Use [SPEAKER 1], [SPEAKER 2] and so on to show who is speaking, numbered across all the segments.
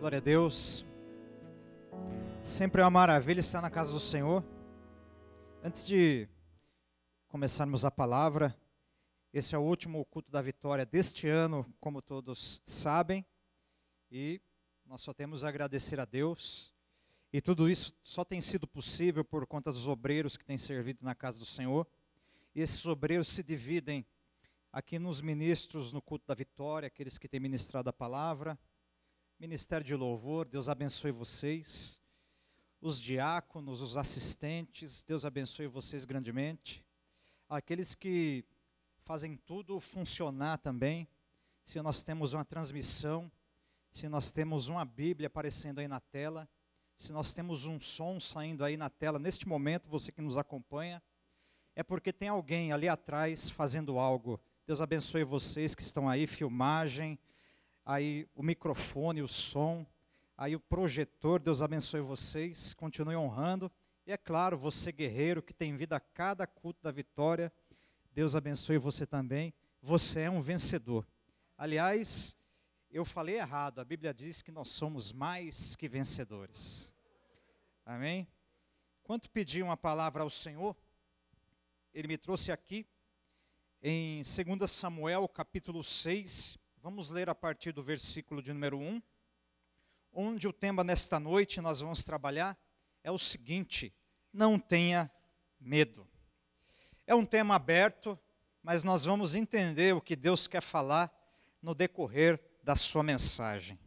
[SPEAKER 1] Glória a Deus. Sempre é uma maravilha estar na casa do Senhor. Antes de começarmos a palavra, esse é o último culto da vitória deste ano, como todos sabem, e nós só temos a agradecer a Deus. E tudo isso só tem sido possível por conta dos obreiros que têm servido na casa do Senhor. E esses obreiros se dividem aqui nos ministros no culto da vitória, aqueles que têm ministrado a palavra, Ministério de Louvor, Deus abençoe vocês. Os diáconos, os assistentes, Deus abençoe vocês grandemente. Aqueles que fazem tudo funcionar também. Se nós temos uma transmissão, se nós temos uma Bíblia aparecendo aí na tela, se nós temos um som saindo aí na tela neste momento, você que nos acompanha, é porque tem alguém ali atrás fazendo algo. Deus abençoe vocês que estão aí, filmagem, aí o microfone, o som, aí o projetor, Deus abençoe vocês, continue honrando. E é claro, você guerreiro que tem vida a cada culto da vitória, Deus abençoe você também. Você é um vencedor. Aliás, eu falei errado, a Bíblia diz que nós somos mais que vencedores. Amém? Quanto pedi uma palavra ao Senhor, Ele me trouxe aqui em 2 Samuel capítulo 6, Vamos ler a partir do versículo de número 1, onde o tema nesta noite nós vamos trabalhar é o seguinte: não tenha medo. É um tema aberto, mas nós vamos entender o que Deus quer falar no decorrer da sua mensagem.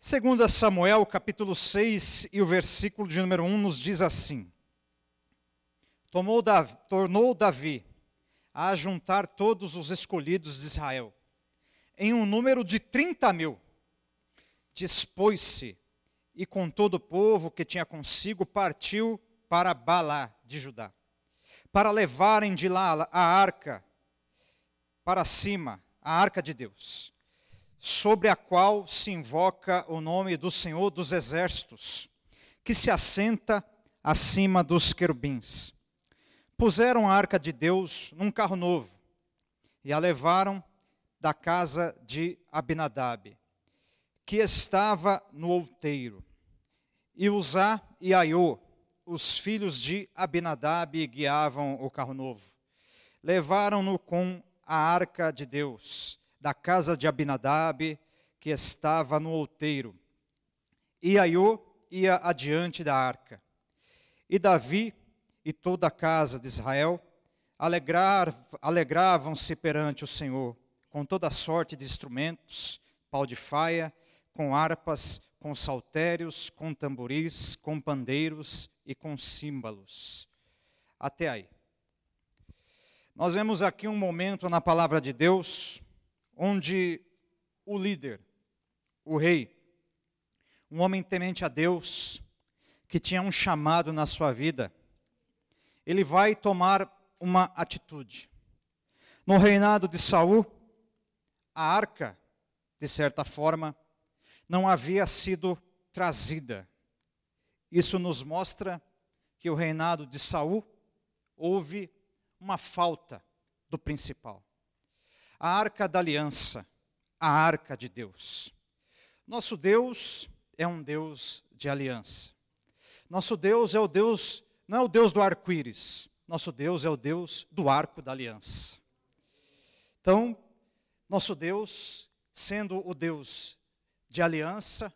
[SPEAKER 1] Segundo Samuel, capítulo 6 e o versículo de número 1 nos diz assim: Davi, tornou Davi a juntar todos os escolhidos de Israel em um número de 30 mil. Dispôs-se e com todo o povo que tinha consigo partiu para Balá de Judá, para levarem de lá a arca para cima, a arca de Deus, sobre a qual se invoca o nome do Senhor dos Exércitos, que se assenta acima dos querubins. Puseram a arca de Deus num carro novo e a levaram da casa de Abinadab, que estava no outeiro. E Uzá e Aiô, os filhos de Abinadab, guiavam o carro novo. Levaram-no com a arca de Deus, da casa de Abinadab, que estava no outeiro. E Aiô ia adiante da arca. E Davi e toda a casa de Israel alegravam-se perante o Senhor com toda sorte de instrumentos, pau de faia, com harpas, com saltérios, com tamboris, com pandeiros e com símbolos. Até aí. Nós vemos aqui um momento na palavra de Deus onde o líder, o rei, um homem temente a Deus, que tinha um chamado na sua vida, ele vai tomar uma atitude. No reinado de Saul, a arca, de certa forma, não havia sido trazida. Isso nos mostra que o reinado de Saul houve uma falta do principal. A arca da aliança, a arca de Deus. Nosso Deus é um Deus de aliança. Nosso Deus é o Deus, não é o Deus do arco-íris, nosso Deus é o Deus do arco da aliança. Então, nosso Deus, sendo o Deus de aliança,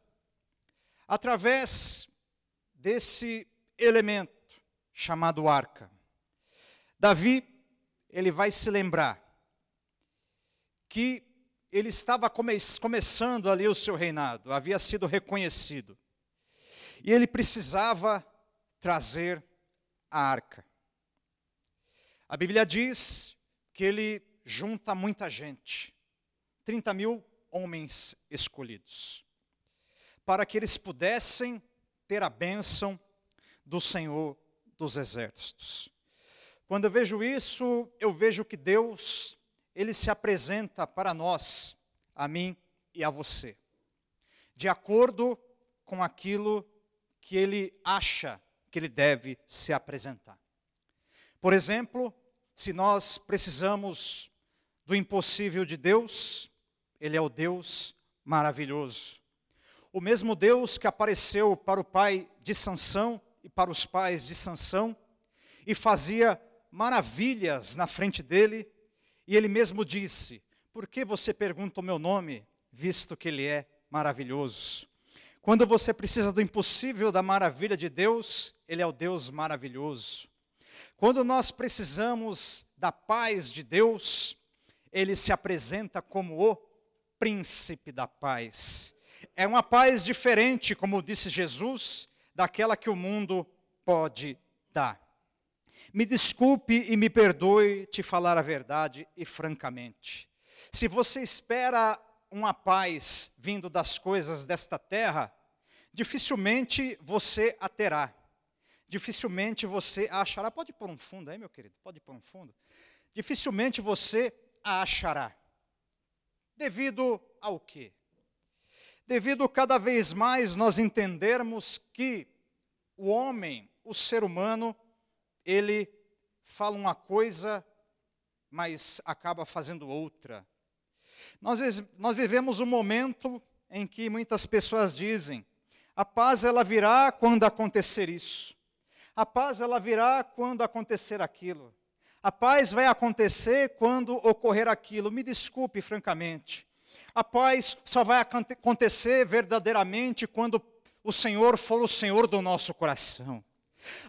[SPEAKER 1] através desse elemento chamado arca. Davi, ele vai se lembrar que ele estava come começando ali o seu reinado, havia sido reconhecido. E ele precisava trazer a arca. A Bíblia diz que ele junta muita gente. 30 mil homens escolhidos, para que eles pudessem ter a bênção do Senhor dos Exércitos. Quando eu vejo isso, eu vejo que Deus, Ele se apresenta para nós, a mim e a você, de acordo com aquilo que Ele acha que Ele deve se apresentar. Por exemplo, se nós precisamos do impossível de Deus, ele é o Deus maravilhoso. O mesmo Deus que apareceu para o pai de Sansão e para os pais de Sansão e fazia maravilhas na frente dele, e ele mesmo disse: Por que você pergunta o meu nome, visto que ele é maravilhoso? Quando você precisa do impossível, da maravilha de Deus, ele é o Deus maravilhoso. Quando nós precisamos da paz de Deus, ele se apresenta como o príncipe da paz. É uma paz diferente, como disse Jesus, daquela que o mundo pode dar. Me desculpe e me perdoe te falar a verdade e francamente. Se você espera uma paz vindo das coisas desta terra, dificilmente você a terá. Dificilmente você a achará. Pode pôr um fundo aí, meu querido? Pode pôr um fundo? Dificilmente você a achará. Devido ao quê? Devido cada vez mais nós entendermos que o homem, o ser humano, ele fala uma coisa, mas acaba fazendo outra. Nós, nós vivemos um momento em que muitas pessoas dizem: a paz ela virá quando acontecer isso. A paz ela virá quando acontecer aquilo. A paz vai acontecer quando ocorrer aquilo. Me desculpe, francamente. A paz só vai acontecer verdadeiramente quando o Senhor for o Senhor do nosso coração.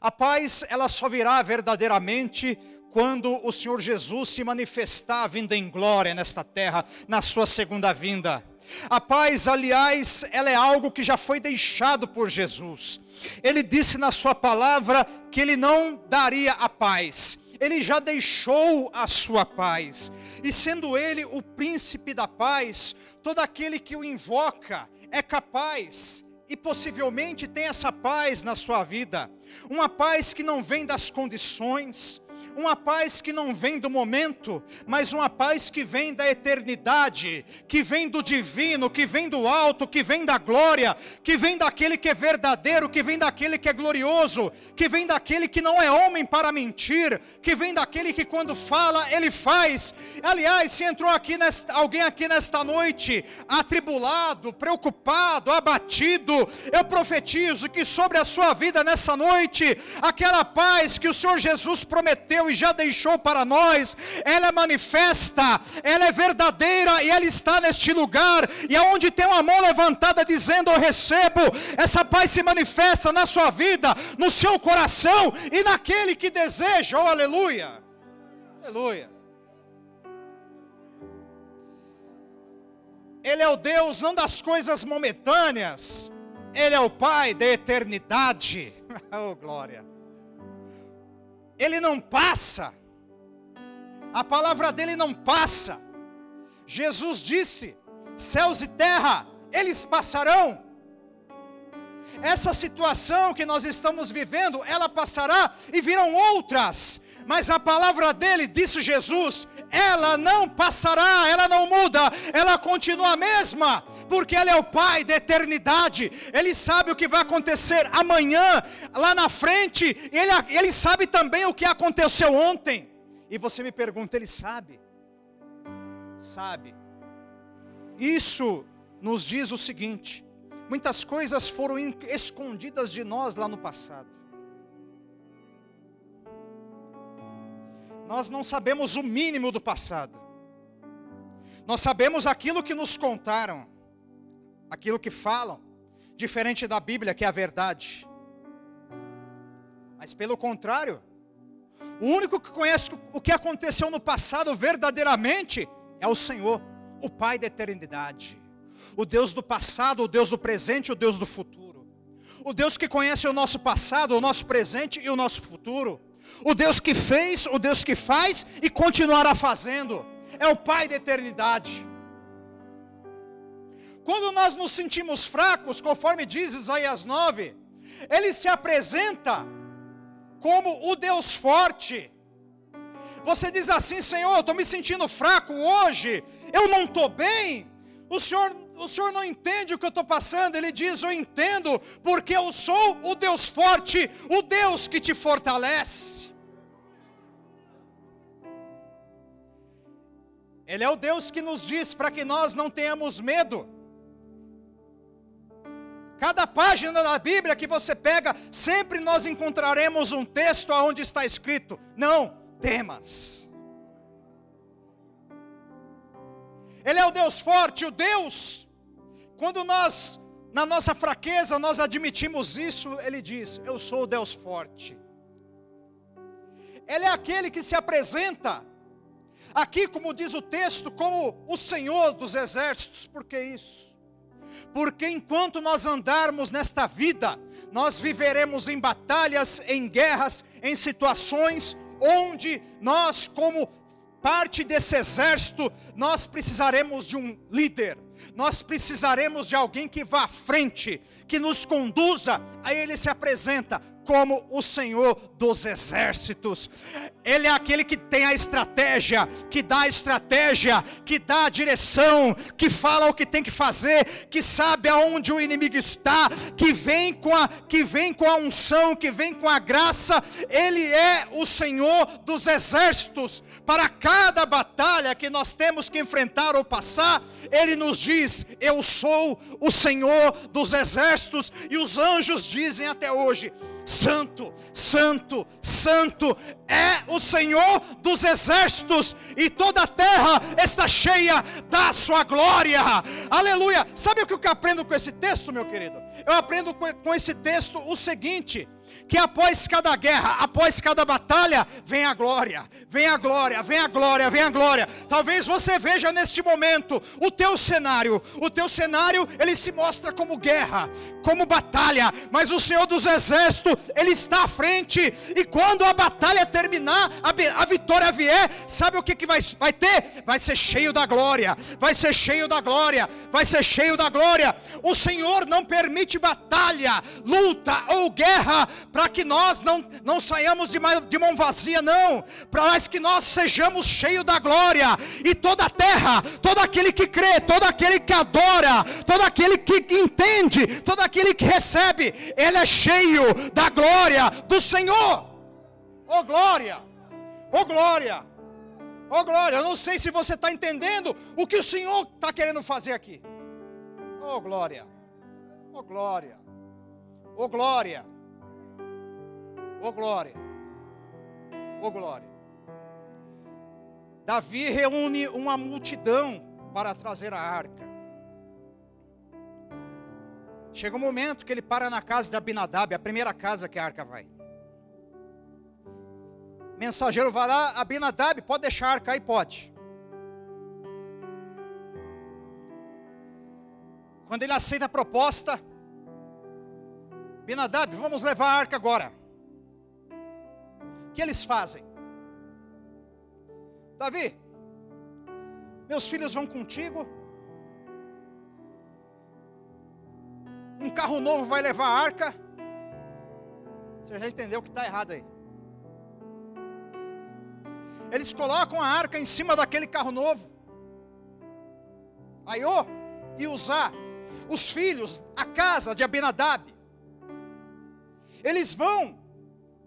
[SPEAKER 1] A paz, ela só virá verdadeiramente quando o Senhor Jesus se manifestar vindo em glória nesta terra, na sua segunda vinda. A paz, aliás, ela é algo que já foi deixado por Jesus. Ele disse na sua palavra que ele não daria a paz. Ele já deixou a sua paz. E sendo ele o príncipe da paz, todo aquele que o invoca é capaz e possivelmente tem essa paz na sua vida, uma paz que não vem das condições, uma paz que não vem do momento, mas uma paz que vem da eternidade, que vem do divino, que vem do alto, que vem da glória, que vem daquele que é verdadeiro, que vem daquele que é glorioso, que vem daquele que não é homem para mentir, que vem daquele que quando fala, ele faz. Aliás, se entrou aqui nesta, alguém aqui nesta noite atribulado, preocupado, abatido, eu profetizo que sobre a sua vida nessa noite, aquela paz que o Senhor Jesus prometeu e já deixou para nós, ela é manifesta, ela é verdadeira e ela está neste lugar. E aonde tem uma mão levantada dizendo: Eu recebo, essa paz se manifesta na sua vida, no seu coração e naquele que deseja. Oh, aleluia! Aleluia! Ele é o Deus não das coisas momentâneas, Ele é o Pai da eternidade. oh, glória! Ele não passa. A palavra dele não passa. Jesus disse: céus e terra, eles passarão. Essa situação que nós estamos vivendo, ela passará e virão outras. Mas a palavra dele, disse Jesus, ela não passará, ela não muda, ela continua a mesma, porque Ele é o Pai da eternidade, Ele sabe o que vai acontecer amanhã, lá na frente, Ele, Ele sabe também o que aconteceu ontem. E você me pergunta, Ele sabe? Sabe. Isso nos diz o seguinte: muitas coisas foram escondidas de nós lá no passado. Nós não sabemos o mínimo do passado. Nós sabemos aquilo que nos contaram, aquilo que falam, diferente da Bíblia, que é a verdade. Mas pelo contrário, o único que conhece o que aconteceu no passado verdadeiramente é o Senhor, o Pai da eternidade. O Deus do passado, o Deus do presente, o Deus do futuro. O Deus que conhece o nosso passado, o nosso presente e o nosso futuro o Deus que fez, o Deus que faz e continuará fazendo, é o Pai da eternidade. Quando nós nos sentimos fracos, conforme diz Isaías 9, ele se apresenta como o Deus forte. Você diz assim, Senhor, eu estou me sentindo fraco hoje, eu não estou bem. O Senhor, o Senhor não entende o que eu estou passando. Ele diz, eu entendo, porque eu sou o Deus forte, o Deus que te fortalece. Ele é o Deus que nos diz para que nós não tenhamos medo. Cada página da Bíblia que você pega, sempre nós encontraremos um texto onde está escrito: não temas. Ele é o Deus forte, o Deus. Quando nós, na nossa fraqueza, nós admitimos isso, Ele diz: Eu sou o Deus forte. Ele é aquele que se apresenta, aqui, como diz o texto, como o Senhor dos exércitos. Por que isso? Porque enquanto nós andarmos nesta vida, nós viveremos em batalhas, em guerras, em situações onde nós, como parte desse exército, nós precisaremos de um líder, nós precisaremos de alguém que vá à frente, que nos conduza. Aí ele se apresenta como o Senhor dos exércitos. Ele é aquele que tem a estratégia, que dá a estratégia, que dá a direção, que fala o que tem que fazer, que sabe aonde o inimigo está, que vem com a que vem com a unção, que vem com a graça. Ele é o Senhor dos exércitos. Para cada batalha que nós temos que enfrentar ou passar, ele nos diz: "Eu sou o Senhor dos exércitos", e os anjos dizem até hoje: Santo, Santo, Santo é o Senhor dos exércitos, e toda a terra está cheia da sua glória. Aleluia! Sabe o que eu aprendo com esse texto, meu querido? Eu aprendo com esse texto o seguinte: que após cada guerra, após cada batalha, vem a glória, vem a glória, vem a glória, vem a glória. Talvez você veja neste momento o teu cenário, o teu cenário ele se mostra como guerra, como batalha, mas o Senhor dos Exércitos ele está à frente e quando a batalha terminar, a, vitória vier, sabe o que, que vai, vai ter? Vai ser cheio da glória, vai ser cheio da glória, vai ser cheio da glória. O Senhor não permite batalha, luta ou guerra para que nós não, não saiamos de, de mão vazia, não, para que nós sejamos cheios da glória, e toda a terra, todo aquele que crê, todo aquele que adora, todo aquele que entende, todo aquele que recebe, ele é cheio da glória do Senhor. Oh glória, oh glória, oh glória. Eu não sei se você está entendendo o que o Senhor está querendo fazer aqui. Oh glória, oh glória, oh glória. Oh glória. Oh glória. Davi reúne uma multidão para trazer a arca. Chega um momento que ele para na casa de Abinadab, a primeira casa que a arca vai. Mensageiro vai lá, Abinadab, pode deixar a arca aí? Pode. Quando ele aceita a proposta, Abinadab, vamos levar a arca agora. Que eles fazem? Davi, meus filhos vão contigo. Um carro novo vai levar a arca. Você já entendeu que está errado aí. Eles colocam a arca em cima daquele carro novo. Aiô e usar os filhos, a casa de Abinadab. Eles vão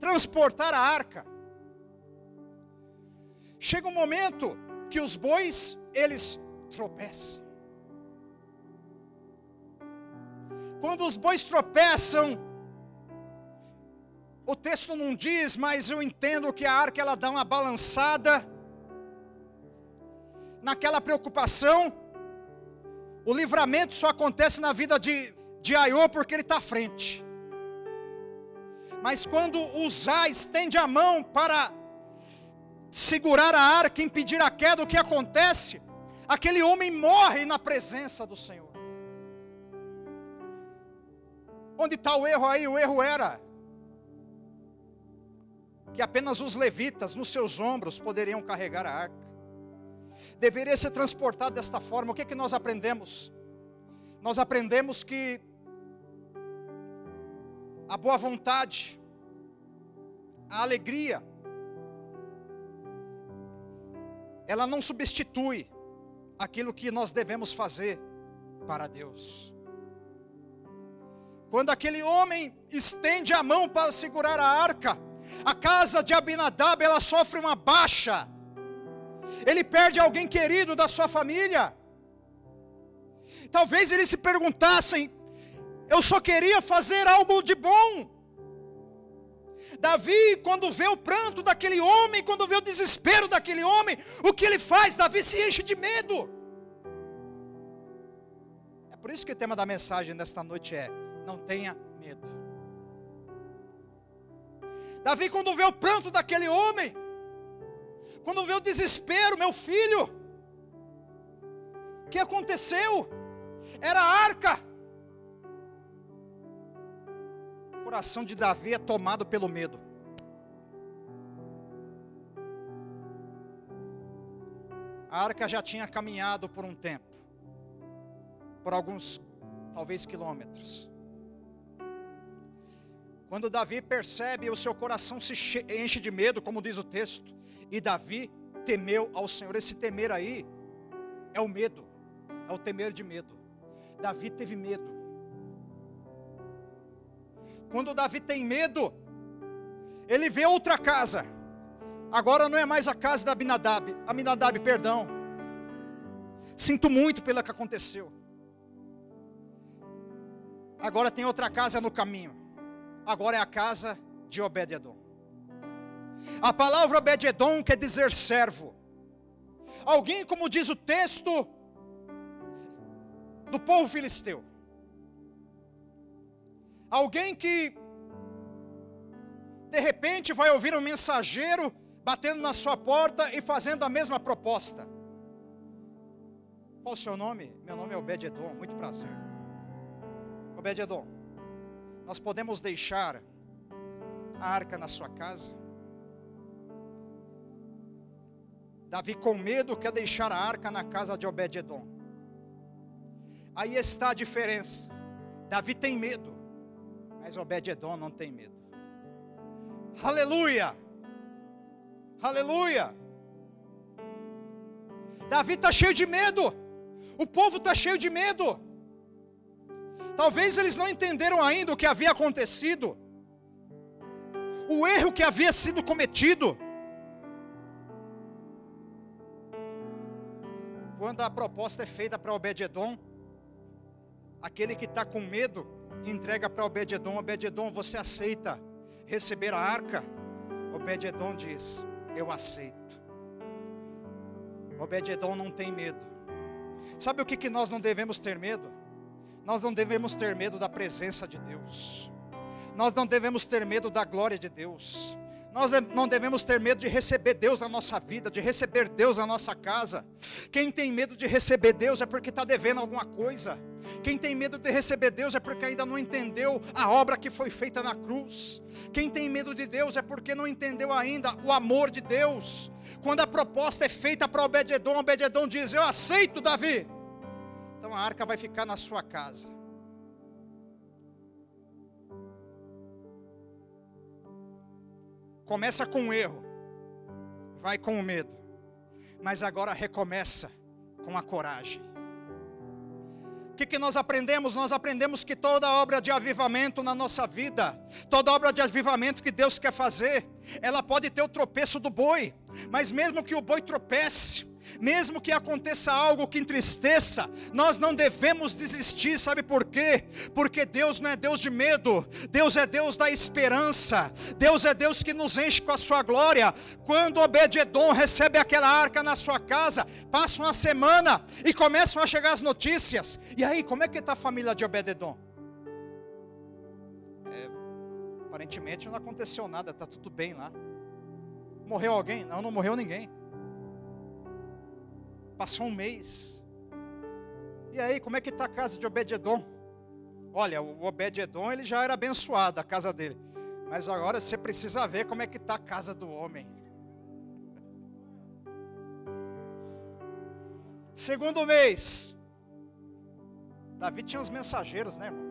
[SPEAKER 1] transportar a arca. Chega um momento que os bois, eles tropeçam. Quando os bois tropeçam, o texto não diz, mas eu entendo que a arca ela dá uma balançada. Naquela preocupação, o livramento só acontece na vida de, de Aiô porque ele está à frente. Mas quando Uzá estende a mão para segurar a arca, impedir a queda, o que acontece? Aquele homem morre na presença do Senhor. Onde está o erro aí? O erro era que apenas os levitas nos seus ombros poderiam carregar a arca. Deveria ser transportado desta forma. O que, é que nós aprendemos? Nós aprendemos que a boa vontade, a alegria, ela não substitui aquilo que nós devemos fazer para Deus. Quando aquele homem estende a mão para segurar a arca, a casa de Abinadab ela sofre uma baixa. Ele perde alguém querido da sua família. Talvez eles se perguntassem: Eu só queria fazer algo de bom. Davi, quando vê o pranto daquele homem, quando vê o desespero daquele homem, o que ele faz? Davi se enche de medo. É por isso que o tema da mensagem desta noite é: não tenha medo. Davi, quando vê o pranto daquele homem, quando vê o desespero, meu filho, o que aconteceu? Era a arca. Coração de Davi é tomado pelo medo. A arca já tinha caminhado por um tempo, por alguns, talvez quilômetros. Quando Davi percebe, o seu coração se enche de medo, como diz o texto, e Davi temeu ao Senhor. Esse temer aí é o medo, é o temer de medo. Davi teve medo. Quando Davi tem medo, ele vê outra casa. Agora não é mais a casa da Abinadab. Abinadab, perdão. Sinto muito pelo que aconteceu. Agora tem outra casa no caminho. Agora é a casa de Obed-edom. A palavra Obed-edom quer dizer servo. Alguém, como diz o texto, do povo filisteu. Alguém que, de repente, vai ouvir um mensageiro batendo na sua porta e fazendo a mesma proposta. Qual o seu nome? Meu nome é Obed-edom, muito prazer. Obed-edom, nós podemos deixar a arca na sua casa? Davi, com medo, quer deixar a arca na casa de Obed-Edom. Aí está a diferença. Davi tem medo, mas Obed-Edom não tem medo. Aleluia! Aleluia! Davi está cheio de medo, o povo está cheio de medo. Talvez eles não entenderam ainda o que havia acontecido, o erro que havia sido cometido. Quando a proposta é feita para Obed-Edom, aquele que está com medo entrega para Obed-Edom: você aceita receber a arca? Obed-Edom diz: Eu aceito. Obed-Edom não tem medo. Sabe o que, que nós não devemos ter medo? Nós não devemos ter medo da presença de Deus. Nós não devemos ter medo da glória de Deus. Nós não devemos ter medo de receber Deus na nossa vida, de receber Deus na nossa casa. Quem tem medo de receber Deus é porque está devendo alguma coisa. Quem tem medo de receber Deus é porque ainda não entendeu a obra que foi feita na cruz. Quem tem medo de Deus é porque não entendeu ainda o amor de Deus. Quando a proposta é feita para Obed-Edom, Obed-Edom diz: Eu aceito, Davi. Então a arca vai ficar na sua casa. Começa com o erro, vai com o medo, mas agora recomeça com a coragem. O que, que nós aprendemos? Nós aprendemos que toda obra de avivamento na nossa vida, toda obra de avivamento que Deus quer fazer, ela pode ter o tropeço do boi, mas mesmo que o boi tropece, mesmo que aconteça algo que entristeça, nós não devemos desistir, sabe por quê? Porque Deus não é Deus de medo, Deus é Deus da esperança, Deus é Deus que nos enche com a sua glória. Quando Obed-Edom recebe aquela arca na sua casa, passa uma semana e começam a chegar as notícias. E aí, como é que está a família de Obed-Edom? É, aparentemente não aconteceu nada, está tudo bem lá. Morreu alguém? Não, não morreu ninguém. Passou um mês. E aí, como é que está a casa de Obed-Edom? Olha, o Obed-Edom ele já era abençoado, a casa dele. Mas agora você precisa ver como é que está a casa do homem. Segundo mês. Davi tinha os mensageiros, né, irmão?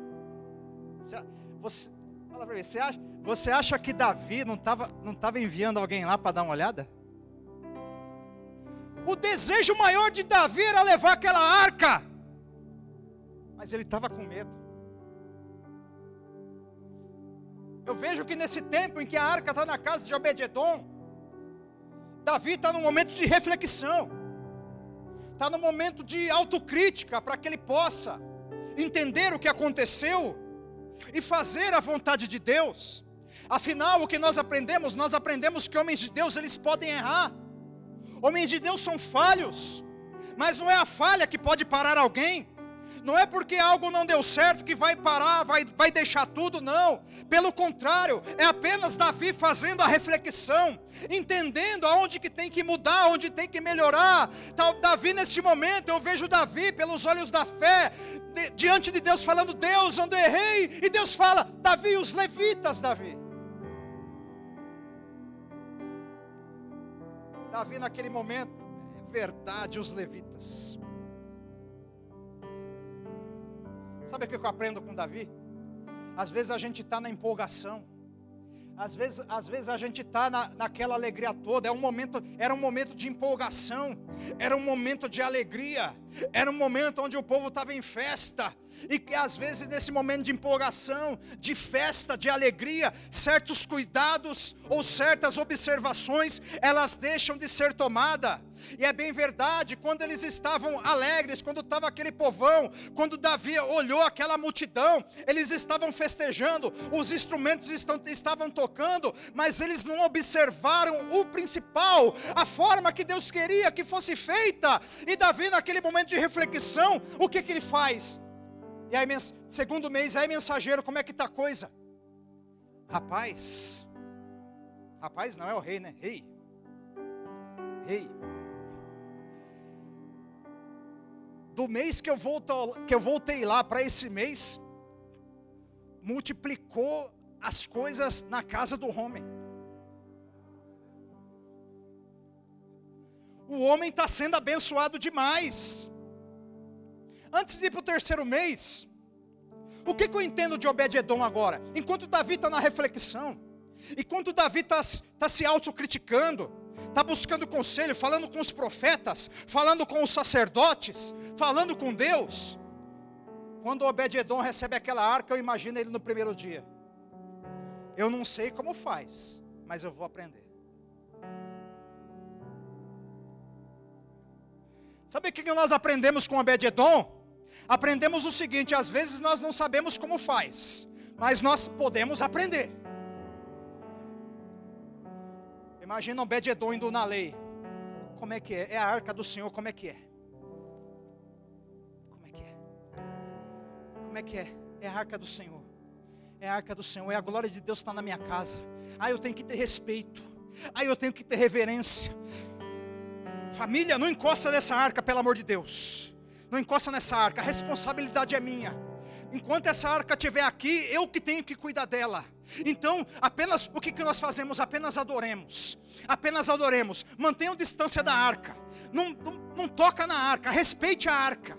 [SPEAKER 1] Você, você, fala para mim, você acha, você acha que Davi não estava não tava enviando alguém lá para dar uma olhada? O desejo maior de Davi era levar aquela arca, mas ele estava com medo. Eu vejo que nesse tempo em que a arca está na casa de Obededon, Davi está num momento de reflexão, está num momento de autocrítica para que ele possa entender o que aconteceu e fazer a vontade de Deus. Afinal, o que nós aprendemos? Nós aprendemos que homens de Deus eles podem errar. Homens de Deus são falhos, mas não é a falha que pode parar alguém. Não é porque algo não deu certo que vai parar, vai, vai deixar tudo, não. Pelo contrário, é apenas Davi fazendo a reflexão, entendendo aonde que tem que mudar, onde tem que melhorar. Davi neste momento, eu vejo Davi pelos olhos da fé, diante de Deus falando: "Deus, onde errei?" E Deus fala: "Davi, os levitas, Davi." Davi naquele momento, é verdade, os levitas. Sabe o que eu aprendo com Davi? Às vezes a gente está na empolgação. Às vezes, às vezes a gente está na, naquela alegria toda. É um momento, era um momento de empolgação, era um momento de alegria, era um momento onde o povo estava em festa. E que às vezes nesse momento de empolgação, de festa, de alegria, certos cuidados ou certas observações, elas deixam de ser tomadas. E é bem verdade, quando eles estavam alegres, quando estava aquele povão, quando Davi olhou aquela multidão, eles estavam festejando, os instrumentos estão, estavam tocando, mas eles não observaram o principal, a forma que Deus queria que fosse feita. E Davi, naquele momento de reflexão, o que, que ele faz? E aí, segundo mês, aí mensageiro, como é que está a coisa? Rapaz, rapaz não é o rei, né? Rei, rei do mês que eu, volto, que eu voltei lá para esse mês, multiplicou as coisas na casa do homem. O homem está sendo abençoado demais. Antes de ir para o terceiro mês, o que, que eu entendo de Obed-Edom agora? Enquanto Davi está na reflexão, enquanto Davi está tá se autocriticando, está buscando conselho, falando com os profetas, falando com os sacerdotes, falando com Deus. Quando Obed-Edom recebe aquela arca, eu imagino ele no primeiro dia. Eu não sei como faz, mas eu vou aprender. Sabe o que nós aprendemos com Obed-Edom? Aprendemos o seguinte: às vezes nós não sabemos como faz, mas nós podemos aprender. Imagina Obed-Edom indo na lei. Como é que é? É a arca do Senhor, como é que é? Como é que é? Como é que é? É a arca do Senhor. É a arca do Senhor, é a glória de Deus está na minha casa. Ah, eu tenho que ter respeito. Ah, eu tenho que ter reverência. Família, não encosta nessa arca, pelo amor de Deus. Não encosta nessa arca, a responsabilidade é minha. Enquanto essa arca estiver aqui, eu que tenho que cuidar dela. Então, apenas o que, que nós fazemos? Apenas adoremos. Apenas adoremos. Mantenham distância da arca. Não, não, não toca na arca. Respeite a arca.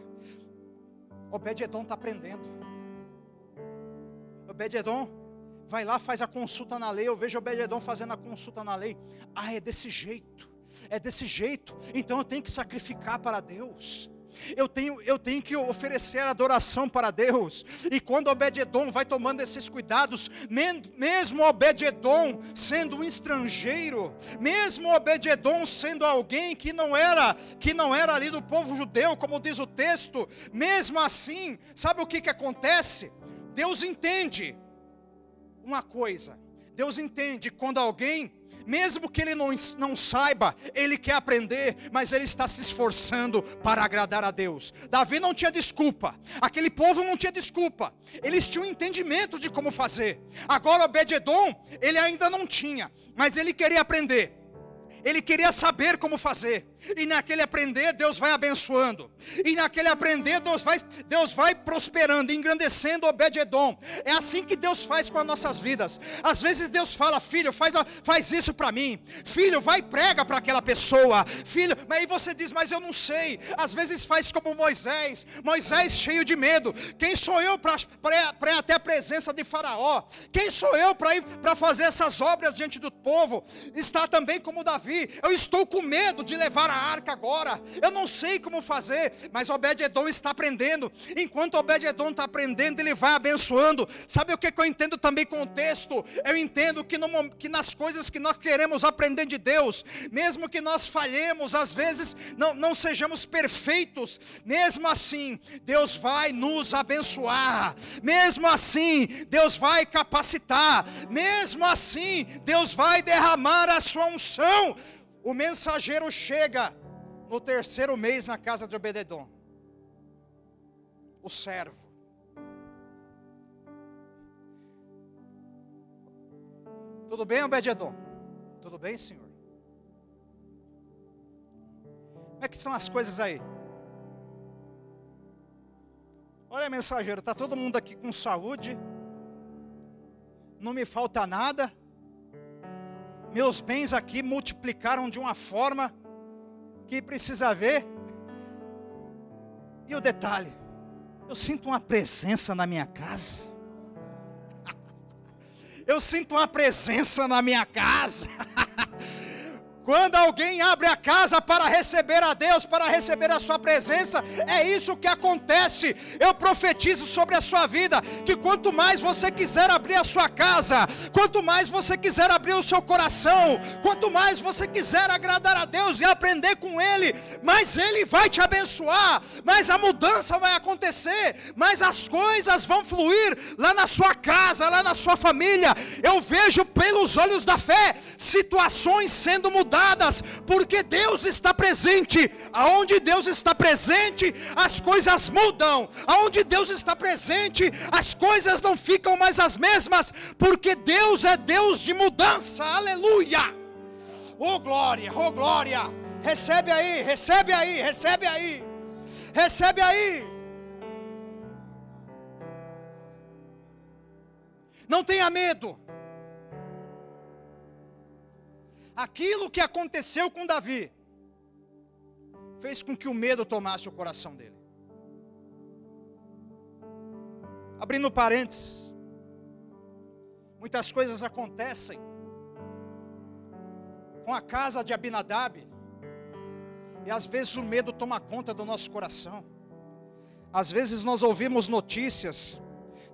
[SPEAKER 1] Obed-Edom está aprendendo. Obed-Edom vai lá, faz a consulta na lei. Eu vejo Obed-Edom fazendo a consulta na lei. Ah, é desse jeito. É desse jeito. Então eu tenho que sacrificar para Deus eu tenho, eu tenho que oferecer adoração para Deus. E quando Obed-Edom vai tomando esses cuidados, mesmo Obed-Edom sendo um estrangeiro, mesmo Obed-Edom sendo alguém que não era, que não era ali do povo judeu, como diz o texto, mesmo assim, sabe o que que acontece? Deus entende uma coisa. Deus entende quando alguém mesmo que ele não, não saiba, ele quer aprender, mas ele está se esforçando para agradar a Deus. Davi não tinha desculpa, aquele povo não tinha desculpa, eles tinham entendimento de como fazer. Agora Obed-Edom, ele ainda não tinha, mas ele queria aprender ele queria saber como fazer. E naquele aprender, Deus vai abençoando. E naquele aprender, Deus vai, Deus vai prosperando, engrandecendo Obed-Edom. É assim que Deus faz com as nossas vidas. Às vezes Deus fala, filho, faz, faz isso para mim. Filho, vai prega para aquela pessoa. Filho, mas aí você diz, mas eu não sei. Às vezes faz como Moisés. Moisés cheio de medo. Quem sou eu para até a presença de Faraó? Quem sou eu para ir para fazer essas obras diante do povo? Está também como Davi. Eu estou com medo de levar a arca agora. Eu não sei como fazer, mas Obed-Edom está aprendendo. Enquanto Obed-Edom está aprendendo, ele vai abençoando. Sabe o que, que eu entendo também com o texto? Eu entendo que, no, que nas coisas que nós queremos aprender de Deus, mesmo que nós falhemos, às vezes não, não sejamos perfeitos, mesmo assim, Deus vai nos abençoar. Mesmo assim, Deus vai capacitar. Mesmo assim, Deus vai derramar a sua unção. O mensageiro chega no terceiro mês na casa de Obededon. O servo. Tudo bem, Obededon? Tudo bem, senhor? Como é que são as coisas aí? Olha, mensageiro, está todo mundo aqui com saúde, não me falta nada meus bens aqui multiplicaram de uma forma que precisa ver. E o detalhe, eu sinto uma presença na minha casa. Eu sinto uma presença na minha casa. Quando alguém abre a casa para receber a Deus, para receber a Sua presença, é isso que acontece. Eu profetizo sobre a sua vida que quanto mais você quiser abrir a sua casa, quanto mais você quiser abrir o seu coração, quanto mais você quiser agradar a Deus e aprender com Ele, mais Ele vai te abençoar, mais a mudança vai acontecer, mais as coisas vão fluir lá na sua casa, lá na sua família. Eu vejo pelos olhos da fé situações sendo mudadas mudadas, porque Deus está presente. Aonde Deus está presente, as coisas mudam. Aonde Deus está presente, as coisas não ficam mais as mesmas, porque Deus é Deus de mudança. Aleluia! Oh glória, oh glória! Recebe aí, recebe aí, recebe aí. Recebe aí. Não tenha medo. Aquilo que aconteceu com Davi fez com que o medo tomasse o coração dele. Abrindo parênteses, muitas coisas acontecem com a casa de Abinadab, e às vezes o medo toma conta do nosso coração. Às vezes nós ouvimos notícias,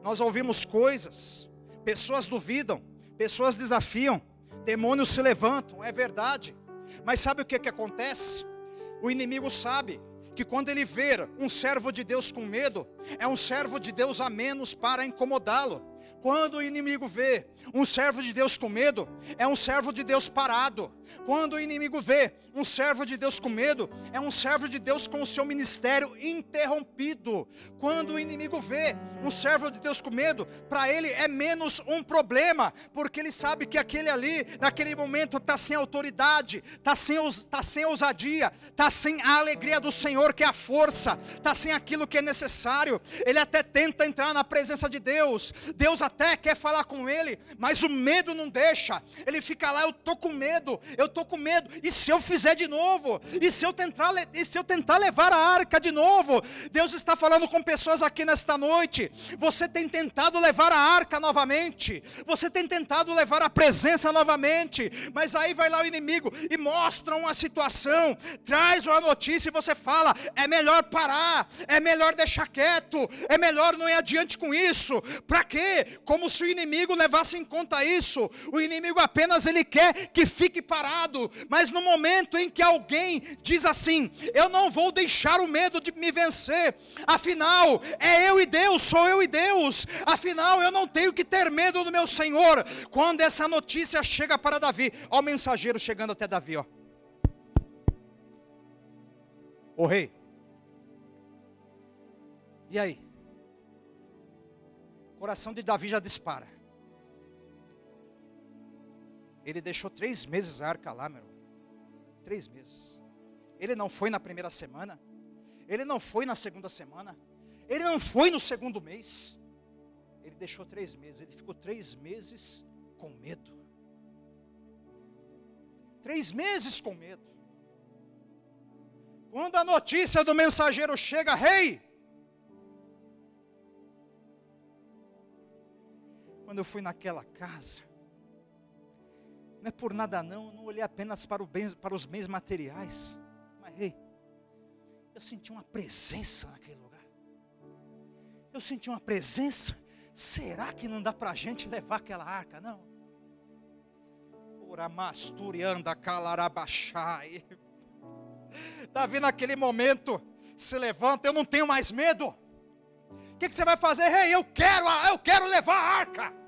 [SPEAKER 1] nós ouvimos coisas, pessoas duvidam, pessoas desafiam, demônios se levantam, é verdade. Mas sabe o que, que acontece? O inimigo sabe que quando ele ver um servo de Deus com medo, é um servo de Deus a menos para incomodá-lo. Quando o inimigo vê um servo de Deus com medo, é um servo de Deus parado. Quando o inimigo vê um servo de Deus com medo, é um servo de Deus com o seu ministério interrompido. Quando o inimigo vê um servo de Deus com medo, para ele é menos um problema, porque ele sabe que aquele ali, naquele momento, está sem autoridade, está sem, tá sem ousadia, está sem a alegria do Senhor, que é a força, está sem aquilo que é necessário. Ele até tenta entrar na presença de Deus, Deus até quer falar com ele, mas o medo não deixa. Ele fica lá, eu tô com medo, eu tô com medo. E se eu fizer de novo? E se eu tentar, e se eu tentar levar a arca de novo? Deus está falando com pessoas aqui nesta noite. Você tem tentado levar a arca novamente. Você tem tentado levar a presença novamente, mas aí vai lá o inimigo e mostra uma situação, traz uma notícia e você fala: é melhor parar, é melhor deixar quieto, é melhor não ir adiante com isso. Para quê? Como se o inimigo levasse em conta isso. O inimigo apenas ele quer que fique parado, mas no momento em que alguém diz assim: "Eu não vou deixar o medo de me vencer. Afinal, é eu e Deus, sou eu e Deus. Afinal, eu não tenho que ter medo do meu Senhor." Quando essa notícia chega para Davi, ó o mensageiro chegando até Davi, ó. O rei. E aí? O coração de Davi já dispara. Ele deixou três meses a arca lá, meu irmão. Três meses. Ele não foi na primeira semana. Ele não foi na segunda semana. Ele não foi no segundo mês. Ele deixou três meses. Ele ficou três meses com medo. Três meses com medo. Quando a notícia do mensageiro chega, rei, hey, quando eu fui naquela casa, não é por nada não, eu não olhei apenas para, bens, para os bens materiais.
[SPEAKER 2] Mas, ei, eu senti uma presença naquele lugar. Eu senti uma presença. Será que não dá para a gente levar aquela arca? Não. Uramasturianda calarabachai. Davi, naquele momento, se levanta, eu não tenho mais medo. O que, que você vai fazer? Rei, eu quero, eu quero levar a arca.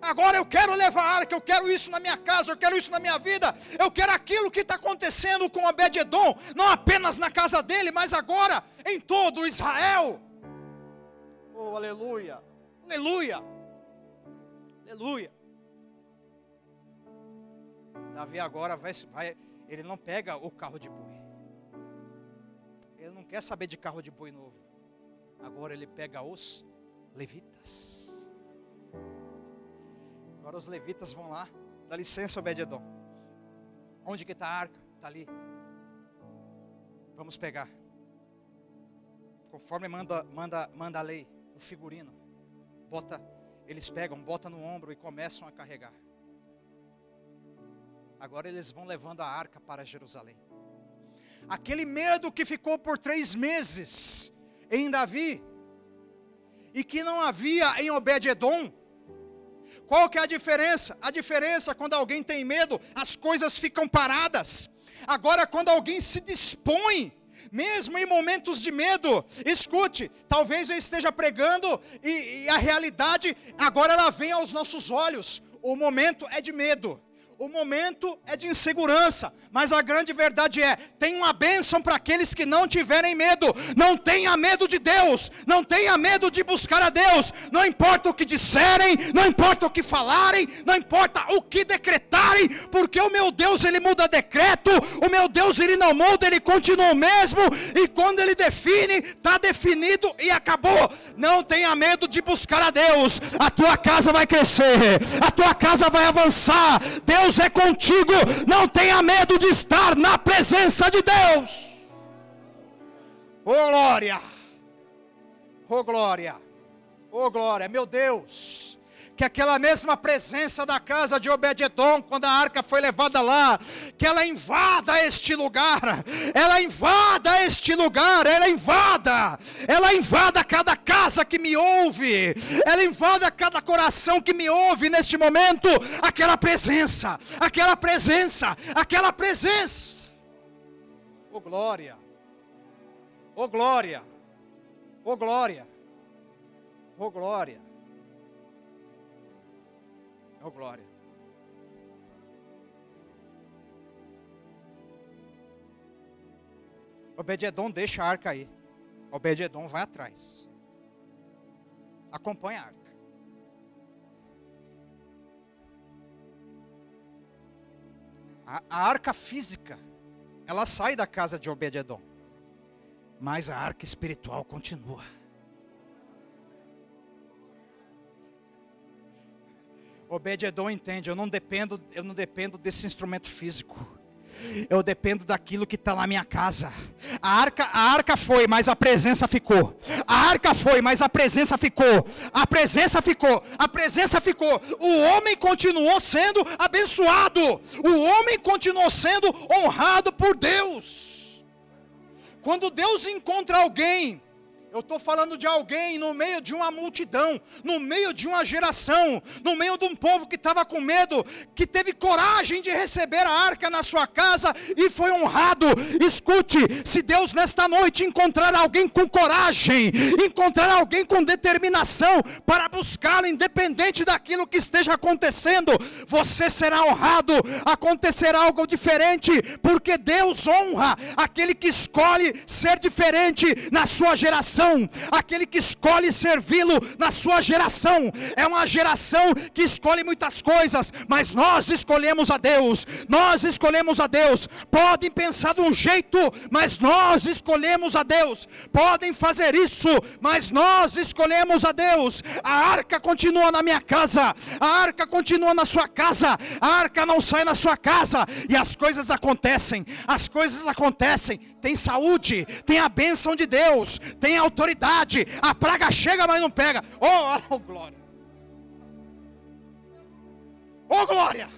[SPEAKER 2] Agora eu quero levar arca, eu quero isso na minha casa, eu quero isso na minha vida, eu quero aquilo que está acontecendo com Obed-Edom, não apenas na casa dele, mas agora em todo Israel. Oh, aleluia, aleluia, aleluia. Davi agora vai, vai, ele não pega o carro de boi, ele não quer saber de carro de boi novo, agora ele pega os levitas. Agora os levitas vão lá, dá licença, Obed-Edom. Onde que está a arca? Está ali. Vamos pegar. Conforme manda, manda, manda a lei, o figurino. Bota, eles pegam, bota no ombro e começam a carregar. Agora eles vão levando a arca para Jerusalém. Aquele medo que ficou por três meses em Davi, e que não havia em Obed-Edom, qual que é a diferença? A diferença é quando alguém tem medo, as coisas ficam paradas. Agora, quando alguém se dispõe, mesmo em momentos de medo, escute, talvez eu esteja pregando e, e a realidade agora ela vem aos nossos olhos. O momento é de medo, o momento é de insegurança, mas a grande verdade é: tem uma bênção para aqueles que não tiverem medo. Não tenha medo de Deus, não tenha medo de buscar a Deus. Não importa o que disserem, não importa o que falarem, não importa o que decretarem, porque o meu Deus ele muda decreto, o meu Deus ele não muda, ele continua o mesmo, e quando ele define, está definido e acabou. Não tenha medo de buscar a Deus, a tua casa vai crescer, a tua casa vai avançar. Deus Deus é contigo. Não tenha medo de estar na presença de Deus. Oh glória! Oh glória! Oh glória! Meu Deus! Que aquela mesma presença da casa de Obed-edom, quando a arca foi levada lá, que ela invada este lugar, ela invada este lugar, ela invada, ela invada cada casa que me ouve, ela invada cada coração que me ouve neste momento, aquela presença, aquela presença, aquela presença. Oh glória, oh glória, oh glória, oh glória. Oh, glória. Obededon deixa a arca aí. Obededon vai atrás. Acompanha a arca. A, a arca física, ela sai da casa de Obededon. Mas a arca espiritual continua. Obed-edom entende, eu não dependo, eu não dependo desse instrumento físico. Eu dependo daquilo que está na minha casa. A arca, a arca foi, mas a presença ficou. A arca foi, mas a presença ficou. A presença ficou. A presença ficou. O homem continuou sendo abençoado. O homem continuou sendo honrado por Deus. Quando Deus encontra alguém eu estou falando de alguém no meio de uma multidão, no meio de uma geração, no meio de um povo que estava com medo, que teve coragem de receber a arca na sua casa e foi honrado. Escute, se Deus nesta noite encontrar alguém com coragem, encontrar alguém com determinação para buscá-lo, independente daquilo que esteja acontecendo, você será honrado. Acontecerá algo diferente, porque Deus honra aquele que escolhe ser diferente na sua geração geração, aquele que escolhe servi-lo na sua geração. É uma geração que escolhe muitas coisas, mas nós escolhemos a Deus. Nós escolhemos a Deus. Podem pensar de um jeito, mas nós escolhemos a Deus. Podem fazer isso, mas nós escolhemos a Deus. A arca continua na minha casa, a arca continua na sua casa, a arca não sai na sua casa e as coisas acontecem. As coisas acontecem. Tem saúde, tem a bênção de Deus, tem autoridade. A praga chega, mas não pega. Oh, oh glória! Oh, glória!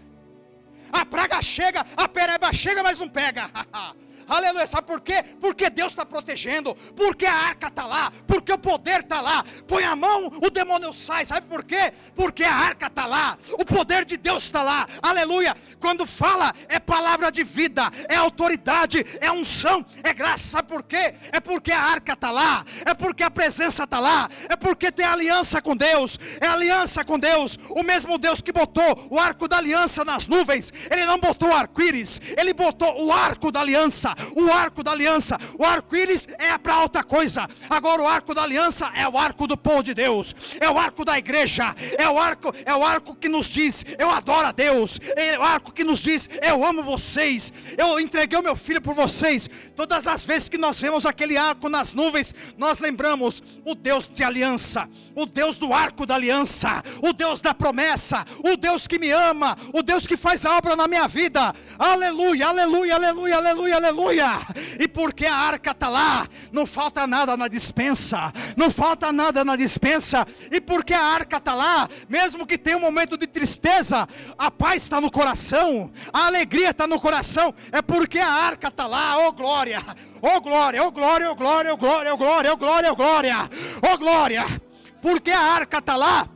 [SPEAKER 2] A praga chega, a pereba chega, mas não pega. Aleluia. Sabe por quê? Porque Deus está protegendo. Porque a arca está lá. Porque o poder está lá. Põe a mão, o demônio sai. Sabe por quê? Porque a arca está lá. O poder de Deus está lá. Aleluia. Quando fala, é palavra de vida, é autoridade, é unção, é graça. Sabe por quê? É porque a arca está lá. É porque a presença está lá. É porque tem aliança com Deus. É aliança com Deus. O mesmo Deus que botou o arco da aliança nas nuvens. Ele não botou arco-íris. Ele botou o arco da aliança o arco da aliança. O arco-íris é para outra coisa. Agora o arco da aliança é o arco do povo de Deus. É o arco da igreja. É o arco, é o arco que nos diz: eu adoro a Deus. É o arco que nos diz: eu amo vocês. Eu entreguei o meu filho por vocês. Todas as vezes que nós vemos aquele arco nas nuvens, nós lembramos o Deus de aliança, o Deus do arco da aliança, o Deus da promessa, o Deus que me ama, o Deus que faz a obra na minha vida. Aleluia, aleluia, aleluia, aleluia, aleluia aleluia. E porque a arca está lá, não falta nada na dispensa, não falta nada na dispensa. E porque a arca está lá, mesmo que tenha um momento de tristeza, a paz está no coração, a alegria está no coração, é porque a arca está lá, oh glória, oh glória, oh glória, oh glória, oh glória, oh glória, oh glória, oh glória, oh glória, porque a arca está lá.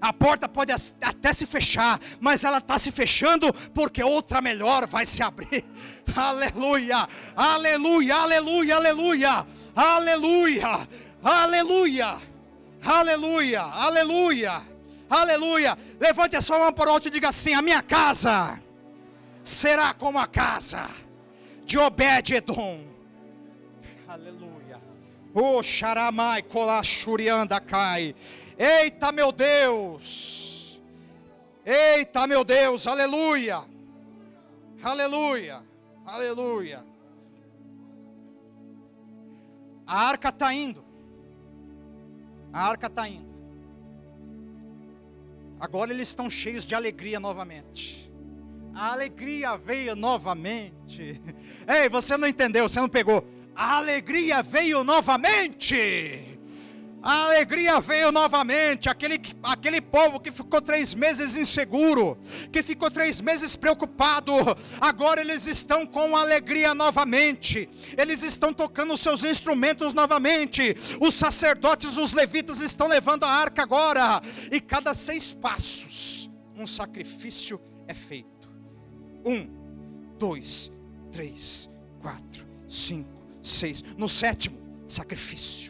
[SPEAKER 2] A porta pode até se fechar, mas ela está se fechando porque outra melhor vai se abrir. Aleluia, aleluia, aleluia, aleluia, aleluia, aleluia, aleluia, aleluia, aleluia. Levante a sua mão para alto e diga assim: A minha casa será como a casa de Obed-Edom. Aleluia. O Sharamai Kolashurianda cai. Eita, meu Deus! Eita, meu Deus! Aleluia! Aleluia! Aleluia! A arca está indo. A arca está indo. Agora eles estão cheios de alegria novamente. A alegria veio novamente. Ei, você não entendeu, você não pegou. A alegria veio novamente. A alegria veio novamente. Aquele, aquele povo que ficou três meses inseguro, que ficou três meses preocupado, agora eles estão com alegria novamente. Eles estão tocando seus instrumentos novamente. Os sacerdotes, os levitas estão levando a arca agora. E cada seis passos, um sacrifício é feito. Um, dois, três, quatro, cinco, seis. No sétimo, sacrifício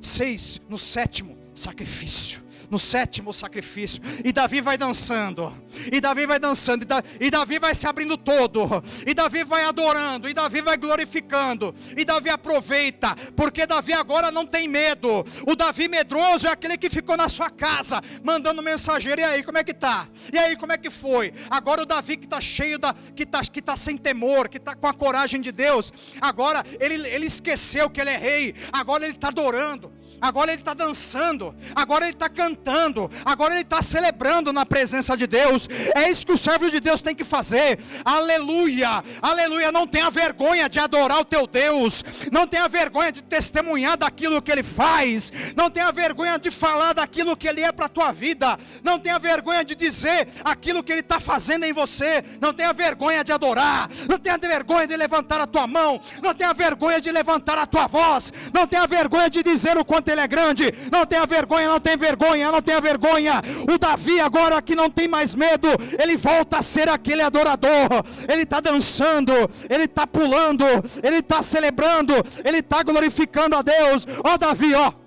[SPEAKER 2] seis no sétimo sacrifício no sétimo sacrifício. E Davi vai dançando. E Davi vai dançando. E, da, e Davi vai se abrindo todo. E Davi vai adorando. E Davi vai glorificando. E Davi aproveita. Porque Davi agora não tem medo. O Davi medroso é aquele que ficou na sua casa. Mandando mensageiro. E aí, como é que tá? E aí, como é que foi? Agora o Davi que está cheio da. Que está que tá sem temor. Que está com a coragem de Deus. Agora ele, ele esqueceu que ele é rei. Agora ele está adorando agora ele está dançando, agora ele está cantando, agora ele está celebrando na presença de Deus. É isso que o servo de Deus tem que fazer. Aleluia, aleluia. Não tenha vergonha de adorar o teu Deus, não tenha vergonha de testemunhar daquilo que ele faz, não tenha vergonha de falar daquilo que ele é para a tua vida, não tenha vergonha de dizer aquilo que ele está fazendo em você, não tenha vergonha de adorar, não tenha vergonha de levantar a tua mão, não tenha vergonha de levantar a tua voz, não tenha vergonha de dizer o quanto ele é grande. Não tenha vergonha, não tenha vergonha, não tenha vergonha. O Davi, agora que não tem mais medo, ele volta a ser aquele adorador. Ele está dançando, ele está pulando, ele está celebrando, ele está glorificando a Deus. Ó, Davi, ó.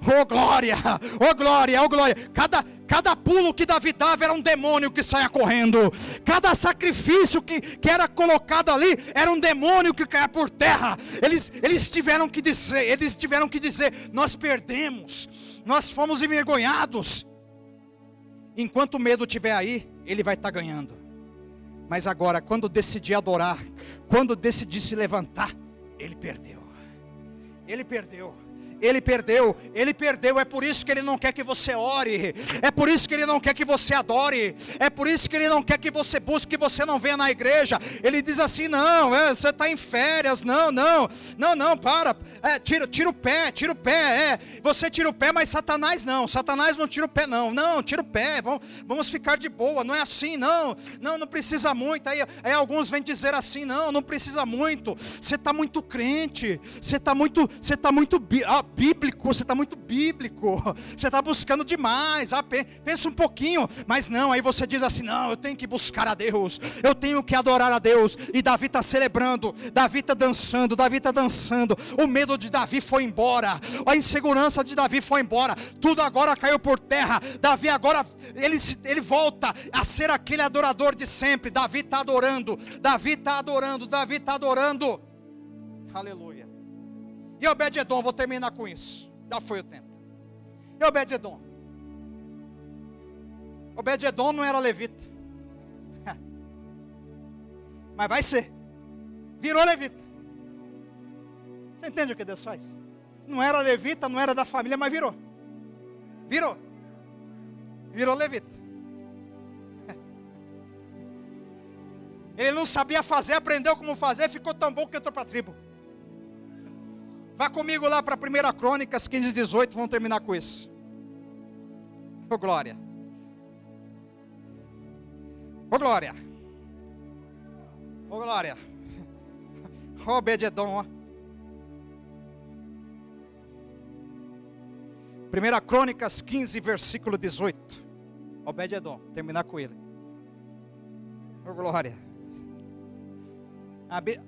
[SPEAKER 2] Oh glória, oh glória, oh glória. Cada, cada pulo que Davi dava era um demônio que saia correndo. Cada sacrifício que, que era colocado ali era um demônio que caia por terra. Eles, eles tiveram que dizer, eles tiveram que dizer: nós perdemos, nós fomos envergonhados. Enquanto o medo estiver aí, ele vai estar tá ganhando. Mas agora, quando decidir adorar, quando decidir se levantar, ele perdeu. Ele perdeu. Ele perdeu, ele perdeu. É por isso que ele não quer que você ore, é por isso que ele não quer que você adore, é por isso que ele não quer que você busque, que você não venha na igreja. Ele diz assim: não, é, você está em férias, não, não, não, não, para, é, tira, tira o pé, tira o pé, é, você tira o pé, mas Satanás não, Satanás não tira o pé, não, não, tira o pé, vamos, vamos ficar de boa, não é assim, não, não, não precisa muito. Aí, aí alguns vêm dizer assim: não, não precisa muito, você está muito crente, você está muito, você está muito ah, bíblico, você está muito bíblico, você está buscando demais, ah, pensa um pouquinho, mas não, aí você diz assim: não, eu tenho que buscar a Deus, eu tenho que adorar a Deus, e Davi está celebrando, Davi está dançando, Davi está dançando, o medo de Davi foi embora, a insegurança de Davi foi embora, tudo agora caiu por terra, Davi agora, ele, ele volta a ser aquele adorador de sempre, Davi está adorando, Davi está adorando, Davi está adorando, aleluia. E Obed-Edom, vou terminar com isso. Já foi o tempo. E Obed-Edom. Obed-Edom não era levita. Mas vai ser. Virou levita. Você entende o que Deus faz? Não era levita, não era da família, mas virou. Virou. Virou levita. Ele não sabia fazer, aprendeu como fazer, ficou tão bom que entrou para a tribo. Vá comigo lá para 1 Crônicas 15 e 18, vamos terminar com isso. Ô oh, glória. Ô oh, glória. Ô oh, glória. Ô oh, Obededon, ó. 1 Crônicas 15, versículo 18. Obed-Edom, terminar com ele. Ô glória.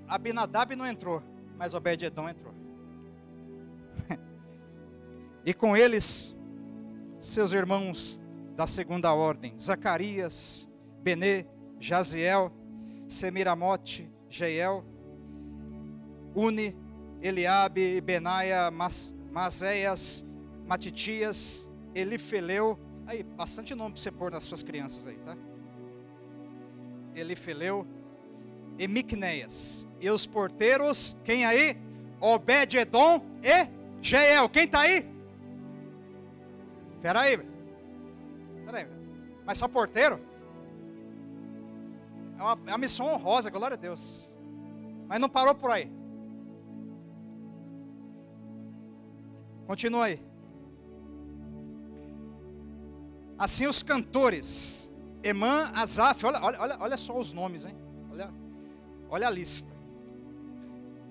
[SPEAKER 2] Abinadab não entrou, mas Obed-Edom entrou. e com eles seus irmãos da segunda ordem, Zacarias, Benê, Jaziel, Semiramote, Jeiel, Uni, Eliabe, Benaia, Mas, Mazéias, Matitias, Elifeleu, aí, bastante nome para você pôr nas suas crianças aí, tá? Elifeleu, e Miquneias, e os porteiros, quem aí? Obed-Edom e Jeiel, quem está aí? Espera aí, espera aí, mas só porteiro? É uma, é uma missão honrosa, glória a Deus. Mas não parou por aí. Continua aí. Assim os cantores, Emã, Azaf, olha, olha, olha só os nomes, hein? Olha, olha a lista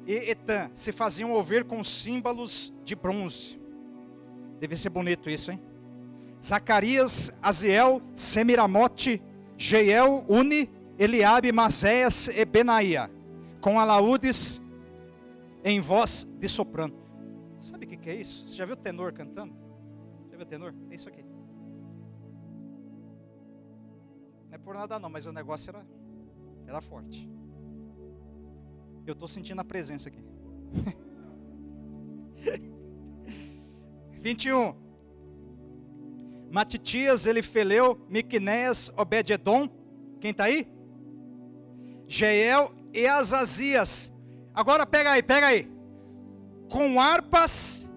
[SPEAKER 2] e Etan se faziam ouvir com símbolos de bronze. Deve ser bonito isso, hein? Zacarias, Aziel, Semiramote, Jeiel, Uni, Eliabe, Maséias e Benaia, com alaúdes em voz de soprano. Sabe o que, que é isso? Você já viu o tenor cantando? Já viu o tenor? É isso aqui. Não é por nada não, mas o negócio era, era forte. Eu estou sentindo a presença aqui. 21. Matitias, Elifeleu, Miqunéias, Obed-Edom. Quem está aí? Jeiel e Azazias. Agora pega aí, pega aí. Com harpas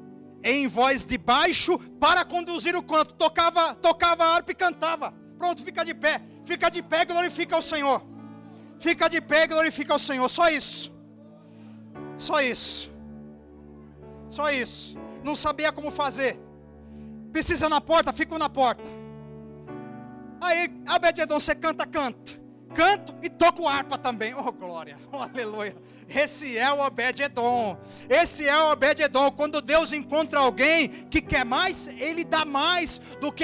[SPEAKER 2] em voz de baixo para conduzir o canto. Tocava, tocava a harpa e cantava. Pronto, fica de pé. Fica de pé, glorifica o Senhor. Fica de pé, glorifica o Senhor. Só isso. Só isso. Só isso. Não sabia como fazer. Precisa na porta, fico na porta. Aí, Abededon, você canta, canta. Canto e toco harpa também. Oh, glória. Oh, aleluia. Esse é o Obed-Edom. Esse é o Obed-Edom. Quando Deus encontra alguém que quer mais, ele dá mais do que